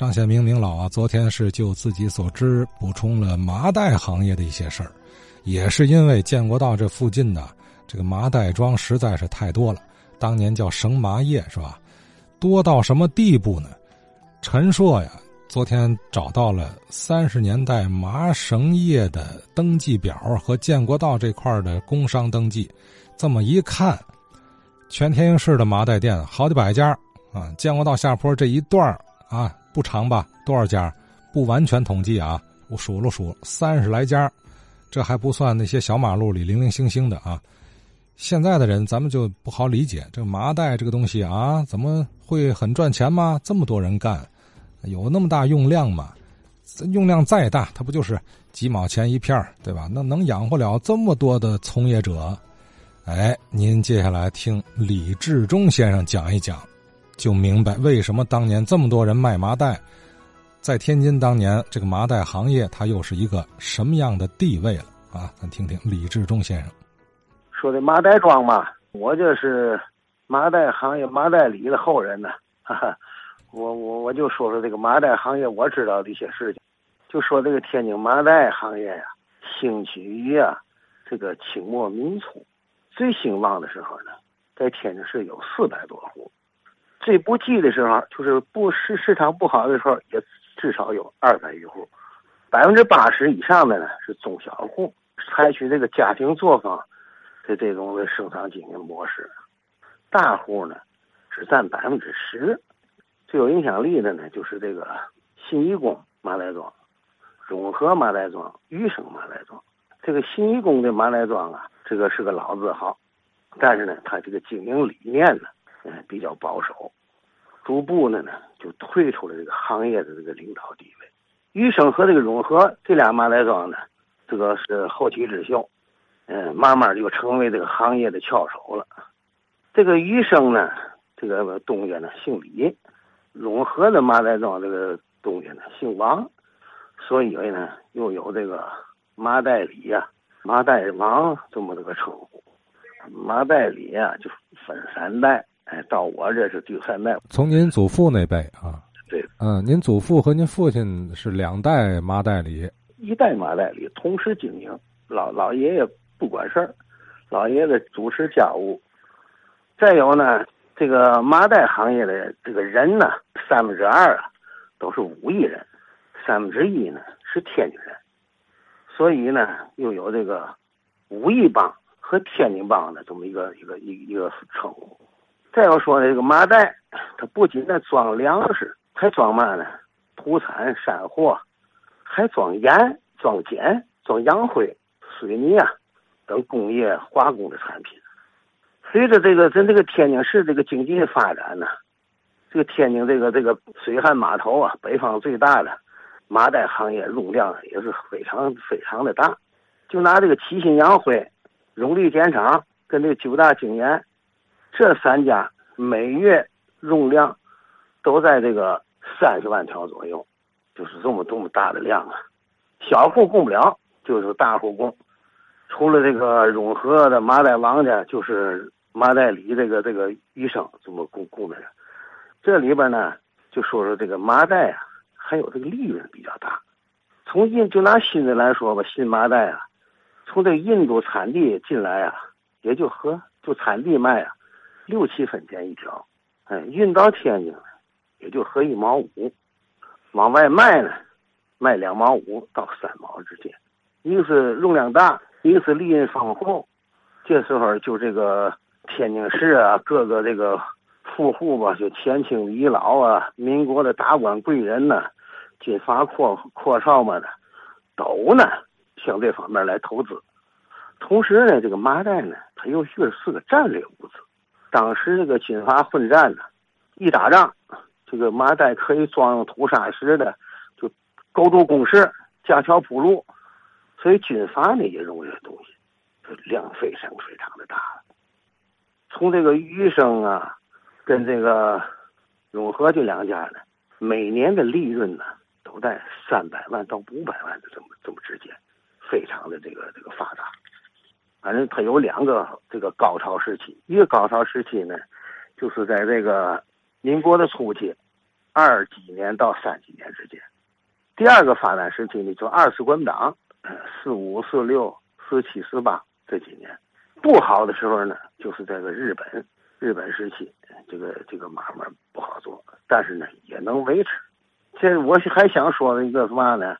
张显明明老啊，昨天是就自己所知补充了麻袋行业的一些事儿，也是因为建国道这附近呢，这个麻袋庄实在是太多了，当年叫绳麻业是吧？多到什么地步呢？陈硕呀，昨天找到了三十年代麻绳业的登记表和建国道这块的工商登记，这么一看，全天津市的麻袋店好几百家啊，建国道下坡这一段啊。不长吧？多少家？不完全统计啊，我数了数，三十来家，这还不算那些小马路里零零星星的啊。现在的人咱们就不好理解，这麻袋这个东西啊，怎么会很赚钱吗？这么多人干，有那么大用量吗？用量再大，它不就是几毛钱一片对吧？那能养活了这么多的从业者？哎，您接下来听李志忠先生讲一讲。就明白为什么当年这么多人卖麻袋，在天津当年这个麻袋行业，它又是一个什么样的地位了啊？咱听听李志忠先生说的麻袋庄嘛，我就是麻袋行业麻袋里的后人呢。哈哈，我我我就说说这个麻袋行业我知道的一些事情，就说这个天津麻袋行业呀，兴起于啊这个清末民初，最兴旺的时候呢，在天津市有四百多户。最不济的时候，就是不市市场不好的时候，也至少有二百余户，百分之八十以上的呢是中小户，采取这个家庭作坊的这种的生产经营模式，大户呢只占百分之十。最有影响力的呢就是这个新义宫马来庄、永和马来庄、余生马来庄。这个新义宫的马来庄啊，这个是个老字号，但是呢，它这个经营理念呢。嗯，比较保守，逐步的呢就退出了这个行业的这个领导地位。余生和这个永和这俩麻袋庄呢，这个是后起之秀，嗯，慢慢就成为这个行业的翘首了。这个余生呢，这个东家呢姓李，永和的麻袋庄这个东家呢姓王，所以呢又有这个麻袋李呀、麻袋王这么这个称呼。麻袋里呀就分三代。哎，到我这是第三代。从您祖父那辈啊，对，嗯，您祖父和您父亲是两代麻袋里，一代麻袋里同时经营。老老爷爷不管事儿，老爷子主持家务。再有呢，这个麻袋行业的这个人呢，三分之二啊都是武艺人，三分之一呢是天津人，所以呢又有这个武艺帮和天津帮的这么一个一个一一个称呼。再要说这个麻袋，它不仅在装粮食，还装嘛呢？土产、山货，还装盐、装碱、装洋灰、水泥啊等工业化工的产品。随着这个咱这个天津市这个经济的发展呢，这个天津这个这个水旱码头啊，北方最大的麻袋行业容量也是非常非常的大。就拿这个齐心洋灰、荣利碱厂跟这个九大精盐。这三家每月容量都在这个三十万条左右，就是这么这么大的量啊！小户供不了，就是大户供。除了这个永和的麻袋王家，就是麻袋里这个这个医生这么供供的。这里边呢，就说说这个麻袋啊，还有这个利润比较大。从印就拿新的来说吧，新麻袋啊，从这个印度产地进来啊，也就和就产地卖啊。六七分钱一条，哎，运到天津也就合一毛五，往外卖呢，卖两毛五到三毛之间。一个是容量大，一个是利润丰厚。这时候就这个天津市啊，各个这个富户吧，就前清遗老啊，民国的达官贵人呐，军阀阔阔少们的，都呢向这方面来投资。同时呢，这个麻袋呢，它又是是个战略物资。当时这个军阀混战呢，一打仗，这个麻袋可以装土砂石的，就构筑工事、架桥铺路，所以军阀呢也用这东西，量非常非常的大。从这个余生啊，跟这个永和这两家呢，每年的利润呢都在三百万到五百万的这么这么之间，非常的这个这个发达。反正它有两个这个高潮时期，一个高潮时期呢，就是在这个民国的初期，二几年到三几年之间。第二个发展时期呢，就二次国民党，四五、四六、四七、四八这几年。不好的时候呢，就是这个日本，日本时期，这个这个买卖不好做，但是呢也能维持。这我还想说的一个什么呢？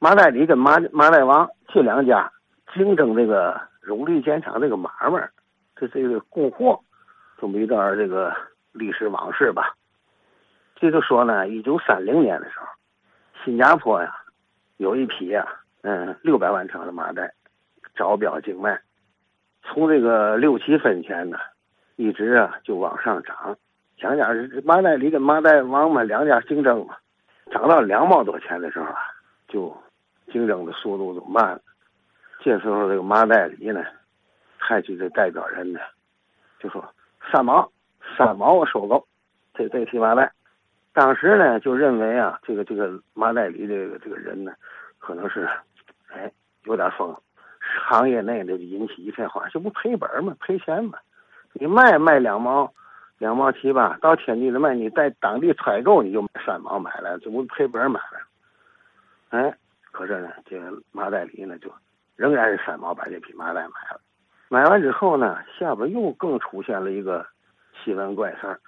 麻袋里跟麻麻袋王这两家竞争这个荣利碱厂这个买卖，这这个供货，这么一段这个历史往事吧。这就说呢，一九三零年的时候，新加坡呀有一批呀，嗯，六百万条的麻袋招标竞卖。从这个六七分钱呢，一直啊就往上涨，两家麻袋里跟麻袋王嘛两家竞争嘛，涨到两毛多钱的时候啊，就竞争的速度就慢了。这时候这个麻袋里呢，派去的代表人呢，就说三毛，三毛我收购这这批麻袋。当时呢就认为啊，这个这个麻袋里这个这个人呢，可能是哎有点疯。行业内的引起一片哗，这不赔本吗？赔钱吗？你卖卖两毛，两毛七八，到天津的卖，你在当地采购你就三毛买了，这不赔本买了？哎，可是呢，这个麻袋里呢，就仍然是三毛把这批麻袋买了。买完之后呢，下边又更出现了一个奇闻怪事儿，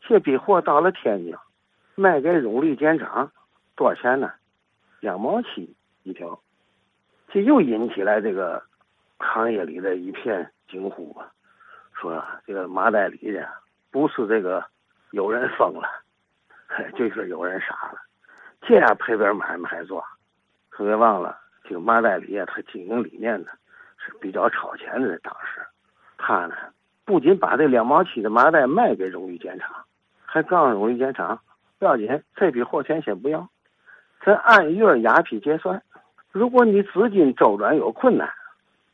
这批货到了天津，卖给荣利碱厂，多少钱呢？两毛七一条。这又引起来这个行业里的一片惊呼啊，说这个麻袋里的不是这个有人疯了，就是有人傻了，这样赔本买卖还做，可别忘了这个麻袋里啊，他经营理念呢是比较超前的。当时他呢不仅把这两毛七的麻袋卖给荣誉碱厂，还告诉荣誉碱厂不要紧，这笔货钱先不要，咱按月压批结算。如果你资金周转有困难，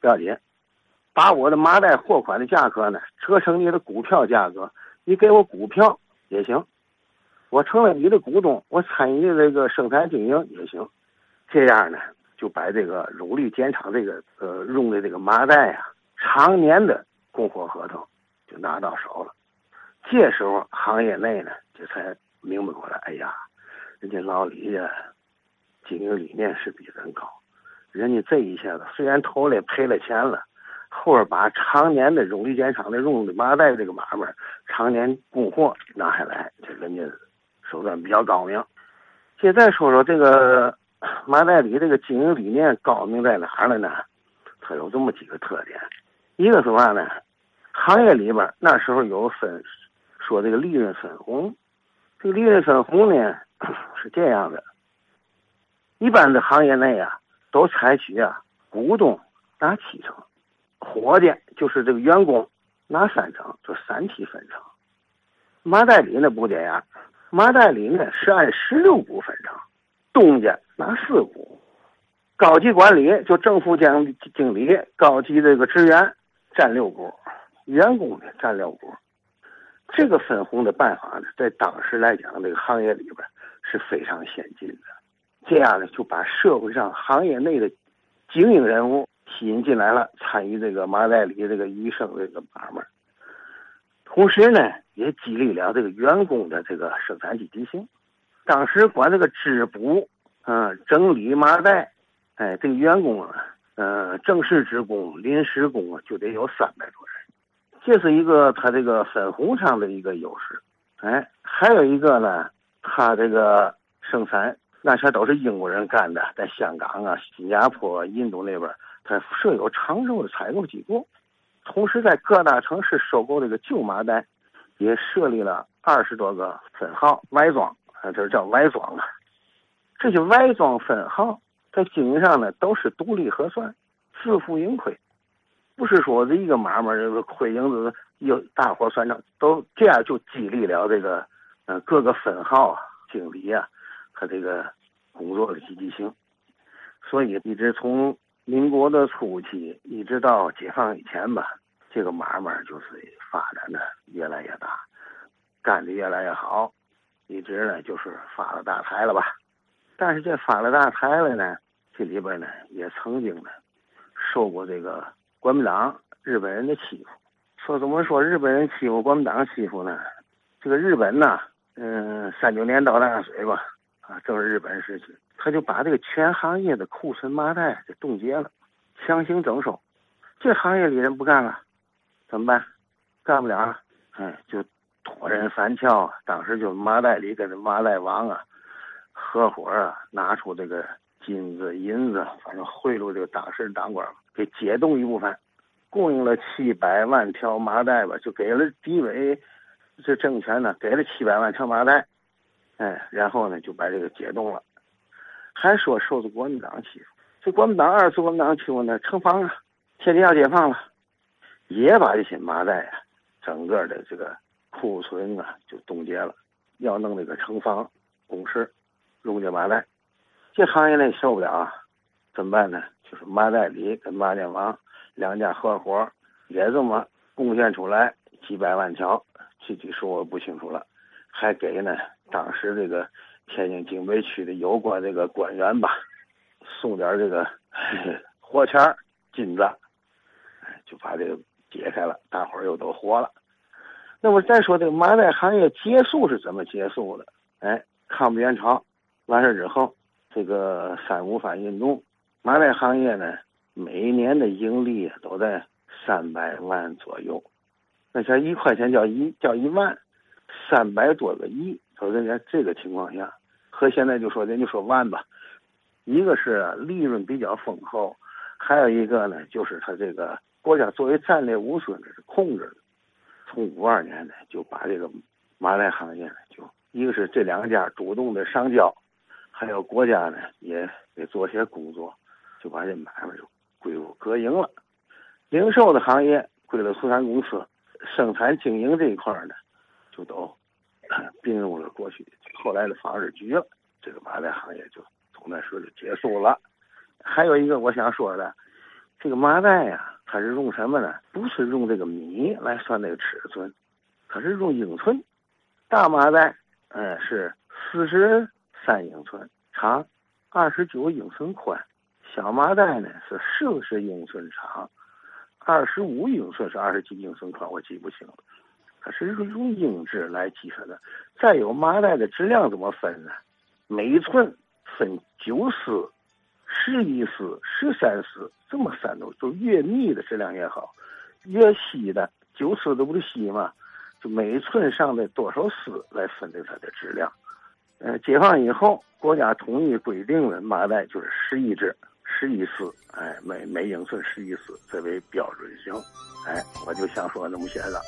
不要紧，把我的麻袋货款的价格呢折成你的股票价格，你给我股票也行，我成了你的股东，我参与这个生产经营也行，这样呢就把这个荣利碱厂这个呃用的这个麻袋啊，常年的供货合同就拿到手了。这时候行业内呢这才明白过来，哎呀，人家老李家。经营理念是比咱高，人家这一下子虽然投了赔了钱了，后边把常年的荣利碱厂的用的麻袋这个买卖，常年供货拿下来，这人家手段比较高明。现在说说这个麻袋里这个经营理念高明在哪儿了呢？它有这么几个特点，一个是嘛呢？行业里边那时候有分，说这个利润分红，这个利润分红呢是这样的。一般的行业内啊，都采取啊，股东拿七成，伙计就是这个员工拿三成，就三七分成。麻袋里那不这样，麻袋里呢是按十六股分成，东家拿四股，高级管理就正副经经理、高级这个职员占六股，员工呢占六股。这个分红的办法呢，在当时来讲，这个行业里边是非常先进的。这样呢，就把社会上行业内的精英人物吸引进来了，参与这个麻袋里这个医生这个买卖。同时呢，也激励了这个员工的这个生产积极性。当时管这个织补、嗯整理麻袋，哎，这个员工啊，嗯，正式职工、临时工啊，就得有三百多人。这是一个他这个分红上的一个优势。哎，还有一个呢，他这个生产。那些都是英国人干的，在香港啊、新加坡、印度那边，他设有长寿的采购机构，同时在各大城市收购这个旧麻袋，也设立了二十多个分号外装，啊，这叫外装啊。这些外装分号在经营上呢，都是独立核算，自负盈亏，不是说这一个买卖这个亏盈子有大伙算账，都这样就激励了这个，嗯，各个分号经理啊。他这个工作的积极性，所以一直从民国的初期一直到解放以前吧，这个买卖就是发展的越来越大，干的越来越好，一直呢就是发了大财了吧。但是这发了大财了呢，这里边呢也曾经呢受过这个国民党日本人的欺负。说怎么说日本人欺负国民党欺负呢？这个日本呢嗯，三九年到大水吧，啊，正是日本时期，他就把这个全行业的库存麻袋给冻结了，强行征收。这行业里人不干了，怎么办？干不了了，哎，就托人反撬。当时就麻袋里跟这麻袋王啊合伙啊，拿出这个金子银子，反正贿赂这个当时当官，给解冻一部分，供应了七百万条麻袋吧，就给了敌伪。这政权呢，给了七百万条麻袋，哎，然后呢就把这个解冻了，还说受着国民党欺负，这国民党二次国民党欺负呢，城防啊，天津要解放了，也把这些麻袋啊，整个的这个库存啊就冻结了，要弄那个城防工事，用这麻袋，这行业内受不了啊，怎么办呢？就是麻袋里跟麻将王两家合伙，也这么贡献出来几百万条。具体数我不清楚了，还给呢当时这个天津警备区的有关这个官员吧，送点这个 活钱金子，就把这个解开了，大伙儿又都活了。那么再说这个麻袋行业结束是怎么结束的？哎，抗美援朝完事之后，这个三五反运动，麻袋行业呢每年的盈利都在三百万左右。那像一块钱叫一叫一万，三百多个亿，说人家这个情况下，和现在就说人就说万吧，一个是利润比较丰厚，还有一个呢就是他这个国家作为战略物资是控制的，从五二年呢就把这个麻袋行业呢就一个是这两家主动的上交，还有国家呢也得做些工作，就把这买卖就归入国营了，零售的行业归了苏产公司。生产经营这一块呢，就都 并入了过去后来的纺织局了。这个麻袋行业就从那时候就结束了。还有一个我想说的，这个麻袋呀，它是用什么呢？不是用这个米来算那个尺寸，它是用英寸。大麻袋，嗯，是四十三英寸长，二十九英寸宽；小麻袋呢是四十英寸长。二十五英寸是二十几英寸宽，我记不清了。它是用英制来计算的。再有麻袋的质量怎么分呢？每一寸分九丝、十一丝、十三丝，这么三种，就越密的质量越好，越细的九丝都不是细嘛，就每寸上的多少丝来分的它的质量。呃，解放以后，国家统一规定了麻袋就是十一支。十一丝，哎，每每英寸十一丝，这为标准型，哎，我就想说那么些了。